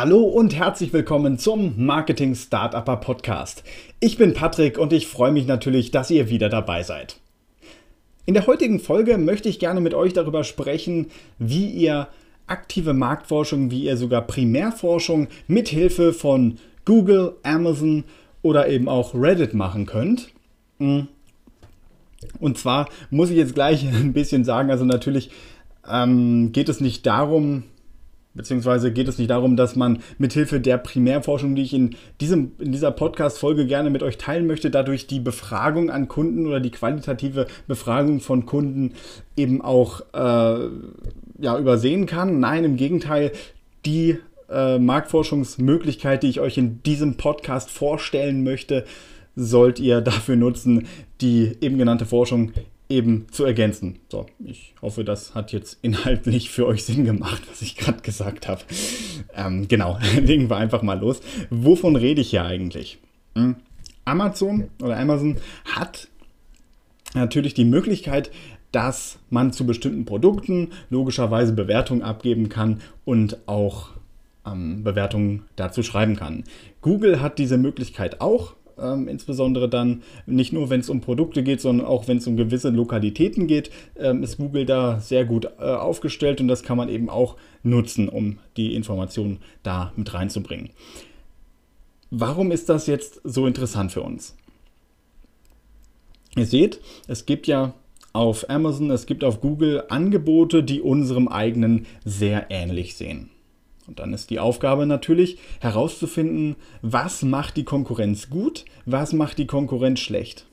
Hallo und herzlich willkommen zum Marketing Startupper Podcast. Ich bin Patrick und ich freue mich natürlich, dass ihr wieder dabei seid. In der heutigen Folge möchte ich gerne mit euch darüber sprechen, wie ihr aktive Marktforschung, wie ihr sogar Primärforschung mit Hilfe von Google, Amazon oder eben auch Reddit machen könnt. Und zwar muss ich jetzt gleich ein bisschen sagen, also natürlich ähm, geht es nicht darum, Beziehungsweise geht es nicht darum, dass man mithilfe der Primärforschung, die ich in, diesem, in dieser Podcast-Folge gerne mit euch teilen möchte, dadurch die Befragung an Kunden oder die qualitative Befragung von Kunden eben auch äh, ja, übersehen kann. Nein, im Gegenteil, die äh, Marktforschungsmöglichkeit, die ich euch in diesem Podcast vorstellen möchte, sollt ihr dafür nutzen, die eben genannte Forschung eben zu ergänzen. So, ich hoffe, das hat jetzt inhaltlich für euch Sinn gemacht, was ich gerade gesagt habe. Ähm, genau, legen wir einfach mal los. Wovon rede ich hier eigentlich? Hm? Amazon oder Amazon hat natürlich die Möglichkeit, dass man zu bestimmten Produkten logischerweise Bewertungen abgeben kann und auch ähm, Bewertungen dazu schreiben kann. Google hat diese Möglichkeit auch ähm, insbesondere dann nicht nur, wenn es um Produkte geht, sondern auch wenn es um gewisse Lokalitäten geht, ähm, ist Google da sehr gut äh, aufgestellt und das kann man eben auch nutzen, um die Informationen da mit reinzubringen. Warum ist das jetzt so interessant für uns? Ihr seht, es gibt ja auf Amazon, es gibt auf Google Angebote, die unserem eigenen sehr ähnlich sehen. Und dann ist die Aufgabe natürlich herauszufinden, was macht die Konkurrenz gut, was macht die Konkurrenz schlecht.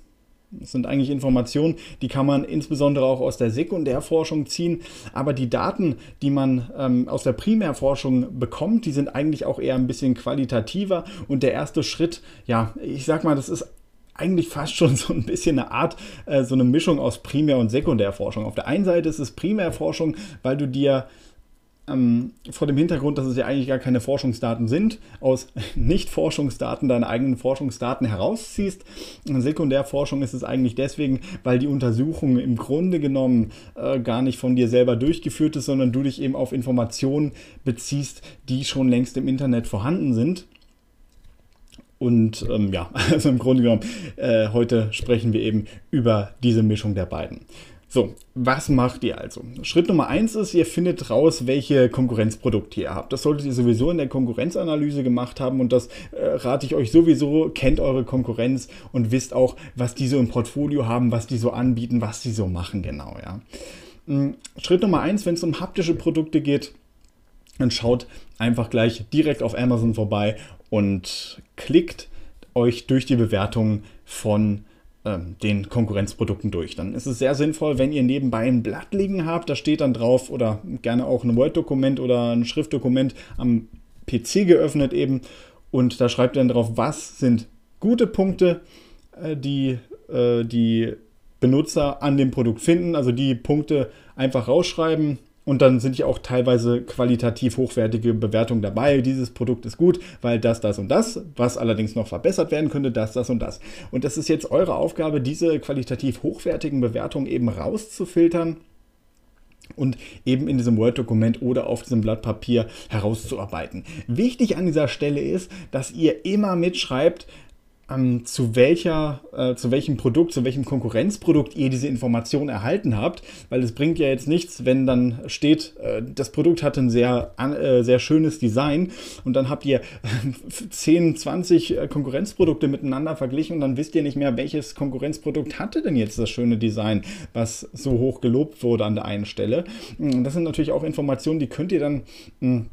Das sind eigentlich Informationen, die kann man insbesondere auch aus der Sekundärforschung ziehen. Aber die Daten, die man ähm, aus der Primärforschung bekommt, die sind eigentlich auch eher ein bisschen qualitativer. Und der erste Schritt, ja, ich sag mal, das ist eigentlich fast schon so ein bisschen eine Art, äh, so eine Mischung aus Primär- und Sekundärforschung. Auf der einen Seite ist es Primärforschung, weil du dir ähm, vor dem Hintergrund, dass es ja eigentlich gar keine Forschungsdaten sind, aus Nicht-Forschungsdaten deine eigenen Forschungsdaten herausziehst. In Sekundärforschung ist es eigentlich deswegen, weil die Untersuchung im Grunde genommen äh, gar nicht von dir selber durchgeführt ist, sondern du dich eben auf Informationen beziehst, die schon längst im Internet vorhanden sind. Und ähm, ja, also im Grunde genommen, äh, heute sprechen wir eben über diese Mischung der beiden. So, was macht ihr also? Schritt Nummer eins ist, ihr findet raus, welche Konkurrenzprodukte ihr habt. Das solltet ihr sowieso in der Konkurrenzanalyse gemacht haben und das äh, rate ich euch sowieso. Kennt eure Konkurrenz und wisst auch, was die so im Portfolio haben, was die so anbieten, was die so machen, genau, ja. Hm, Schritt Nummer eins, wenn es um haptische Produkte geht, dann schaut einfach gleich direkt auf Amazon vorbei und klickt euch durch die Bewertung von ähm, den Konkurrenzprodukten durch. Dann ist es sehr sinnvoll, wenn ihr nebenbei ein Blatt liegen habt, da steht dann drauf oder gerne auch ein Word-Dokument oder ein Schriftdokument am PC geöffnet eben und da schreibt ihr dann drauf, was sind gute Punkte, äh, die äh, die Benutzer an dem Produkt finden, also die Punkte einfach rausschreiben, und dann sind ja auch teilweise qualitativ hochwertige Bewertungen dabei. Dieses Produkt ist gut, weil das, das und das, was allerdings noch verbessert werden könnte, das, das und das. Und das ist jetzt eure Aufgabe, diese qualitativ hochwertigen Bewertungen eben rauszufiltern und eben in diesem Word-Dokument oder auf diesem Blatt Papier herauszuarbeiten. Wichtig an dieser Stelle ist, dass ihr immer mitschreibt, ähm, zu, welcher, äh, zu welchem Produkt, zu welchem Konkurrenzprodukt ihr diese Information erhalten habt, weil es bringt ja jetzt nichts, wenn dann steht, äh, das Produkt hat ein sehr, äh, sehr schönes Design und dann habt ihr 10, 20 äh, Konkurrenzprodukte miteinander verglichen und dann wisst ihr nicht mehr, welches Konkurrenzprodukt hatte denn jetzt das schöne Design, was so hoch gelobt wurde an der einen Stelle. Das sind natürlich auch Informationen, die könnt ihr dann hm,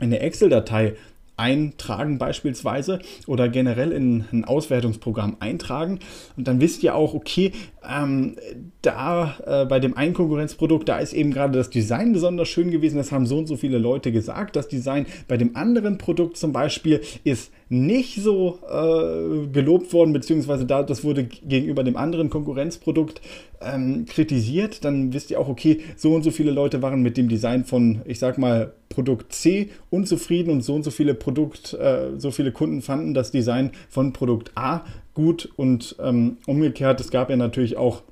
in der Excel-Datei eintragen beispielsweise oder generell in ein Auswertungsprogramm eintragen. Und dann wisst ihr auch, okay, ähm, da äh, bei dem einen Konkurrenzprodukt, da ist eben gerade das Design besonders schön gewesen. Das haben so und so viele Leute gesagt. Das Design bei dem anderen Produkt zum Beispiel ist nicht so äh, gelobt worden, beziehungsweise da, das wurde gegenüber dem anderen Konkurrenzprodukt ähm, kritisiert. Dann wisst ihr auch, okay, so und so viele Leute waren mit dem Design von, ich sag mal, Produkt C unzufrieden und so und so viele Produkt, äh, so viele Kunden fanden das Design von Produkt A gut und ähm, umgekehrt. Es gab ja natürlich auch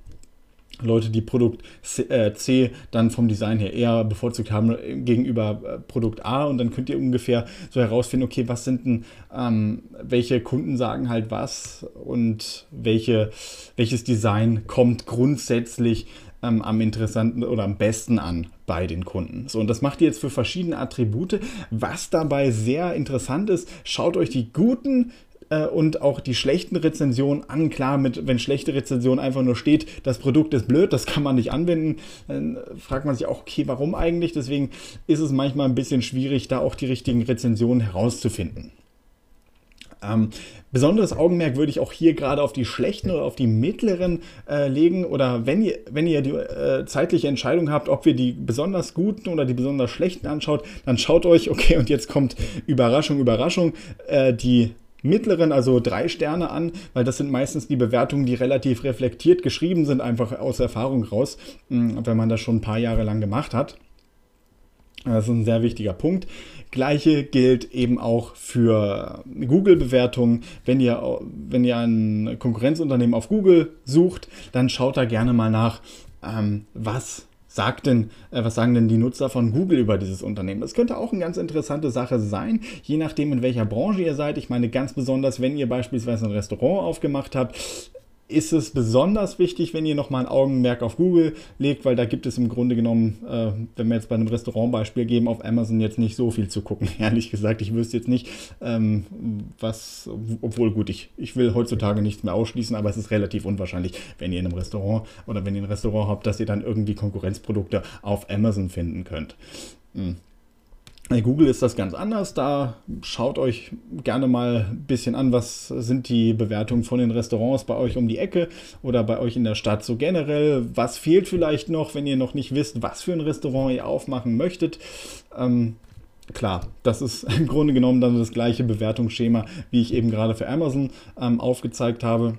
Leute, die Produkt C, äh, C, dann vom Design her eher bevorzugt haben gegenüber äh, Produkt A und dann könnt ihr ungefähr so herausfinden, okay, was sind denn, ähm, welche Kunden sagen halt was und welche, welches Design kommt grundsätzlich ähm, am interessanten oder am besten an bei den Kunden. So, und das macht ihr jetzt für verschiedene Attribute. Was dabei sehr interessant ist, schaut euch die guten äh, und auch die schlechten Rezensionen an. Klar, mit, wenn schlechte Rezension einfach nur steht, das Produkt ist blöd, das kann man nicht anwenden, dann fragt man sich auch, okay, warum eigentlich? Deswegen ist es manchmal ein bisschen schwierig, da auch die richtigen Rezensionen herauszufinden. Ähm, besonderes Augenmerk würde ich auch hier gerade auf die schlechten oder auf die mittleren äh, legen. Oder wenn ihr, wenn ihr die äh, zeitliche Entscheidung habt, ob ihr die besonders guten oder die besonders schlechten anschaut, dann schaut euch, okay, und jetzt kommt Überraschung, Überraschung, äh, die mittleren, also drei Sterne an, weil das sind meistens die Bewertungen, die relativ reflektiert geschrieben sind, einfach aus Erfahrung raus, hm, wenn man das schon ein paar Jahre lang gemacht hat. Das ist ein sehr wichtiger Punkt. Gleiche gilt eben auch für Google-Bewertungen. Wenn ihr, wenn ihr ein Konkurrenzunternehmen auf Google sucht, dann schaut da gerne mal nach, ähm, was sagt denn, äh, was sagen denn die Nutzer von Google über dieses Unternehmen? Das könnte auch eine ganz interessante Sache sein, je nachdem, in welcher Branche ihr seid. Ich meine, ganz besonders, wenn ihr beispielsweise ein Restaurant aufgemacht habt, ist es besonders wichtig, wenn ihr nochmal ein Augenmerk auf Google legt, weil da gibt es im Grunde genommen, äh, wenn wir jetzt bei einem Restaurantbeispiel geben, auf Amazon jetzt nicht so viel zu gucken. Ehrlich gesagt, ich wüsste jetzt nicht, ähm, was, obwohl gut, ich, ich will heutzutage nichts mehr ausschließen, aber es ist relativ unwahrscheinlich, wenn ihr in einem Restaurant oder wenn ihr ein Restaurant habt, dass ihr dann irgendwie Konkurrenzprodukte auf Amazon finden könnt. Hm. Bei Google ist das ganz anders. Da schaut euch gerne mal ein bisschen an, was sind die Bewertungen von den Restaurants bei euch um die Ecke oder bei euch in der Stadt so generell. Was fehlt vielleicht noch, wenn ihr noch nicht wisst, was für ein Restaurant ihr aufmachen möchtet. Ähm, Klar, das ist im Grunde genommen dann das gleiche Bewertungsschema, wie ich eben gerade für Amazon ähm, aufgezeigt habe.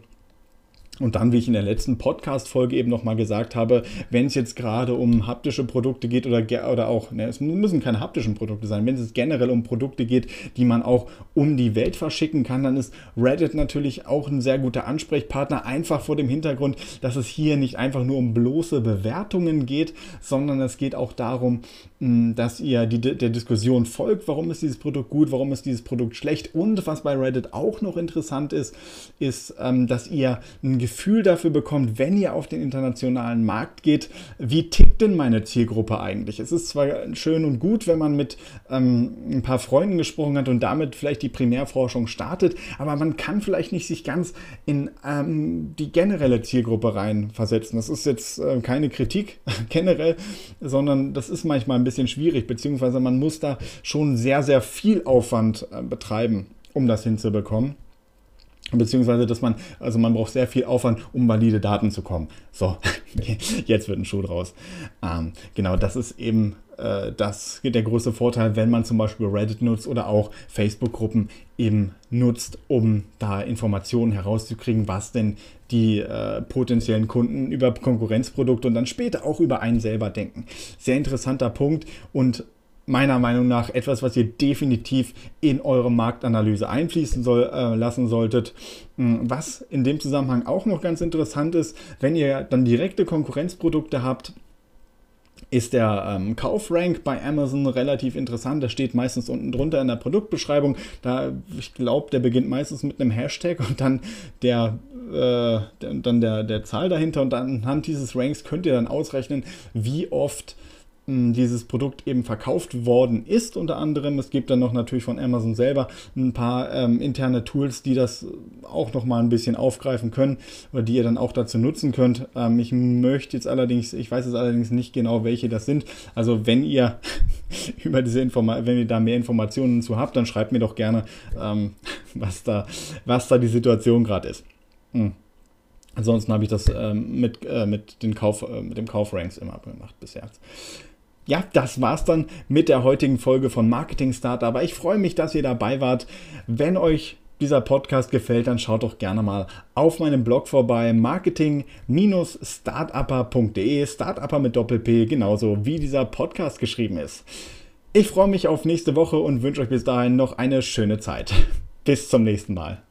Und dann, wie ich in der letzten Podcast-Folge eben nochmal gesagt habe, wenn es jetzt gerade um haptische Produkte geht oder, oder auch, ne, es müssen keine haptischen Produkte sein, wenn es generell um Produkte geht, die man auch um die Welt verschicken kann, dann ist Reddit natürlich auch ein sehr guter Ansprechpartner, einfach vor dem Hintergrund, dass es hier nicht einfach nur um bloße Bewertungen geht, sondern es geht auch darum, dass ihr die, der Diskussion folgt, warum ist dieses Produkt gut, warum ist dieses Produkt schlecht? Und was bei Reddit auch noch interessant ist, ist, ähm, dass ihr ein Gefühl dafür bekommt, wenn ihr auf den internationalen Markt geht, wie tickt denn meine Zielgruppe eigentlich? Es ist zwar schön und gut, wenn man mit ähm, ein paar Freunden gesprochen hat und damit vielleicht die Primärforschung startet, aber man kann vielleicht nicht sich ganz in ähm, die generelle Zielgruppe reinversetzen. Das ist jetzt äh, keine Kritik generell, sondern das ist manchmal ein bisschen schwierig, beziehungsweise man muss da schon sehr, sehr viel Aufwand äh, betreiben, um das hinzubekommen. Beziehungsweise, dass man, also man braucht sehr viel Aufwand, um valide Daten zu kommen. So, jetzt wird ein Schuh draus. Ähm, genau, das ist eben äh, das, der große Vorteil, wenn man zum Beispiel Reddit nutzt oder auch Facebook-Gruppen eben nutzt, um da Informationen herauszukriegen, was denn die äh, potenziellen Kunden über Konkurrenzprodukte und dann später auch über einen selber denken. Sehr interessanter Punkt und meiner Meinung nach etwas, was ihr definitiv in eure Marktanalyse einfließen soll, äh, lassen solltet. Hm, was in dem Zusammenhang auch noch ganz interessant ist, wenn ihr dann direkte Konkurrenzprodukte habt, ist der ähm, Kaufrank bei Amazon relativ interessant. Der steht meistens unten drunter in der Produktbeschreibung. Da, ich glaube, der beginnt meistens mit einem Hashtag und dann der, äh, dann der, der Zahl dahinter. Und anhand dieses Ranks könnt ihr dann ausrechnen, wie oft dieses Produkt eben verkauft worden ist, unter anderem. Es gibt dann noch natürlich von Amazon selber ein paar ähm, interne Tools, die das auch noch mal ein bisschen aufgreifen können oder die ihr dann auch dazu nutzen könnt. Ähm, ich möchte jetzt allerdings, ich weiß jetzt allerdings nicht genau, welche das sind. Also wenn ihr über diese Informa wenn ihr da mehr Informationen zu habt, dann schreibt mir doch gerne, ähm, was da, was da die Situation gerade ist. Hm. Ansonsten habe ich das ähm, mit, äh, mit, den Kauf, äh, mit dem Kaufranks immer gemacht bis jetzt ja, das war's dann mit der heutigen Folge von Marketing Starter. Aber ich freue mich, dass ihr dabei wart. Wenn euch dieser Podcast gefällt, dann schaut doch gerne mal auf meinem Blog vorbei, marketing-startupper.de, Startupper mit Doppel-P, genauso wie dieser Podcast geschrieben ist. Ich freue mich auf nächste Woche und wünsche euch bis dahin noch eine schöne Zeit. Bis zum nächsten Mal.